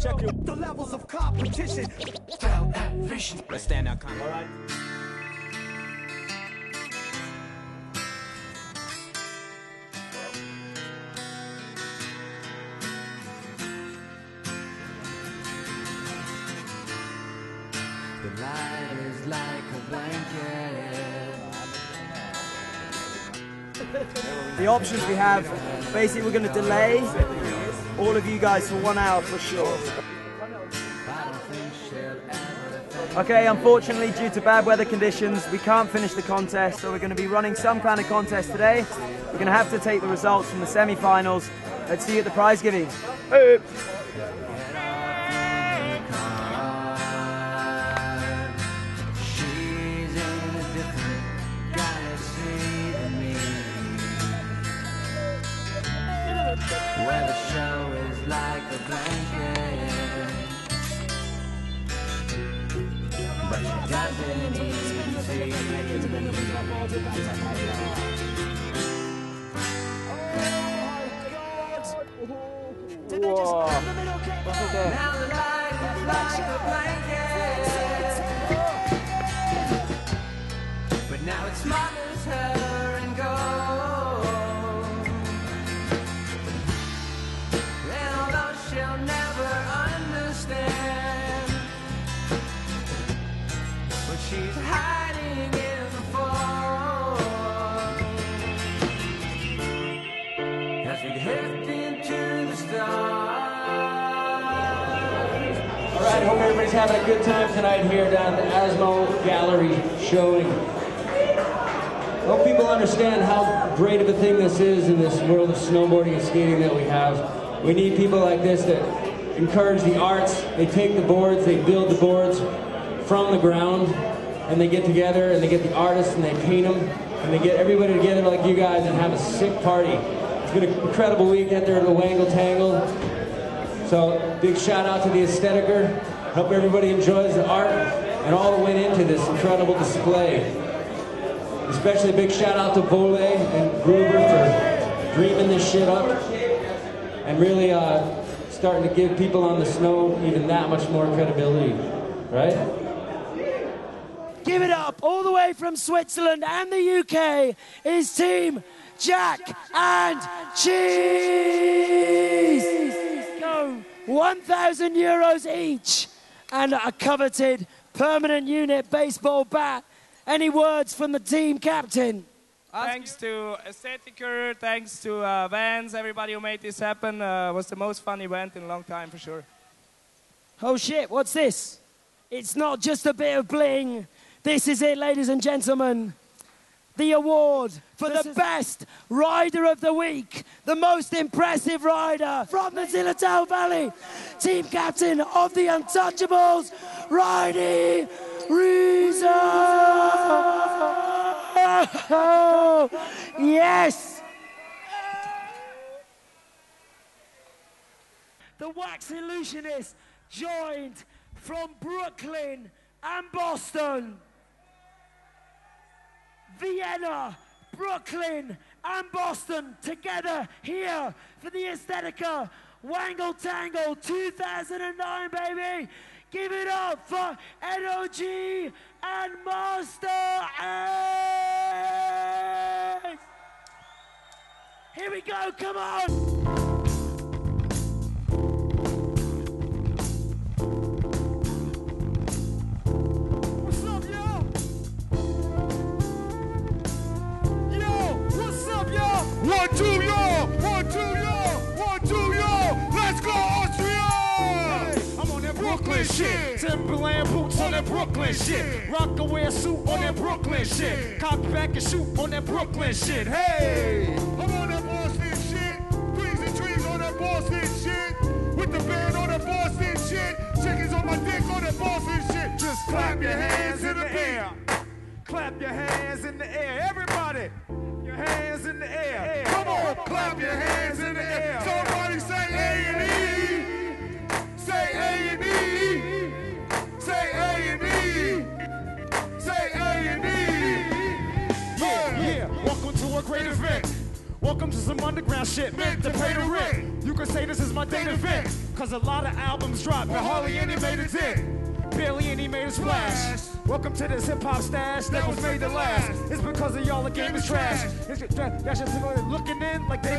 Check your the levels of competition. Vision. Let's stand out. All right. The light is like a blanket. The options we have, basically we're going to delay all of you guys for one hour for sure. Okay, unfortunately due to bad weather conditions, we can't finish the contest, so we're going to be running some kind of contest today. We're going to have to take the results from the semi-finals. Let's see you at the prize giving. She's the show is like a blanket. But she doesn't. Now the light is like a blanket. All right, hope everybody's having a good time tonight here down at the Asmo Gallery showing. Hope people understand how great of a thing this is in this world of snowboarding and skating that we have. We need people like this that encourage the arts. They take the boards, they build the boards from the ground, and they get together and they get the artists and they paint them, and they get everybody together like you guys and have a sick party. It's been an incredible week out there at the Wangle Tangle. So big shout out to the Aesthetiker. Hope everybody enjoys the art and all that went into this incredible display. Especially big shout out to Vole and Gruber for dreaming this shit up and really uh, starting to give people on the snow even that much more credibility, right? Give it up all the way from Switzerland and the UK is Team Jack and Cheese. Go 1,000 euros each and a coveted permanent unit baseball bat. Any words from the team captain? Thanks to Aesthetiker, thanks to uh, Vans, everybody who made this happen. Uh, was the most fun event in a long time for sure. Oh shit, what's this? It's not just a bit of bling. This is it, ladies and gentlemen. The award for the best rider of the week, the most impressive rider from the Zillertal Valley, team captain of the Untouchables, Ridey Reza. yes. The wax illusionist joined from Brooklyn and Boston. Vienna, Brooklyn, and Boston together here for the Aesthetiker Wangle Tangle 2009, baby. Give it up for Edo G and Masta Ace. Here we go, come on. Brooklyn shit. Timberland boots on that Brooklyn shit. Rocawear suit on that Brooklyn shit. Cock back and shoot on that Brooklyn shit. Hey. I'm on that Boston shit. Queens and trees on that Boston shit. With the band on that Boston shit. Chickens on my dick on that Boston shit. Just clap your hands in the air. Clap your hands in the air. Everybody, your hands in the air. Come on, clap your hands in the air. Great event. Welcome to some underground shit meant to pay the rent. You can say this is my date event. Cause a lot of albums dropped, but hardly any made it in. Barely any made a splash. Welcome to this hip hop stash that was made to last. It's because of y'all the game is trash. It's, should be looking in like they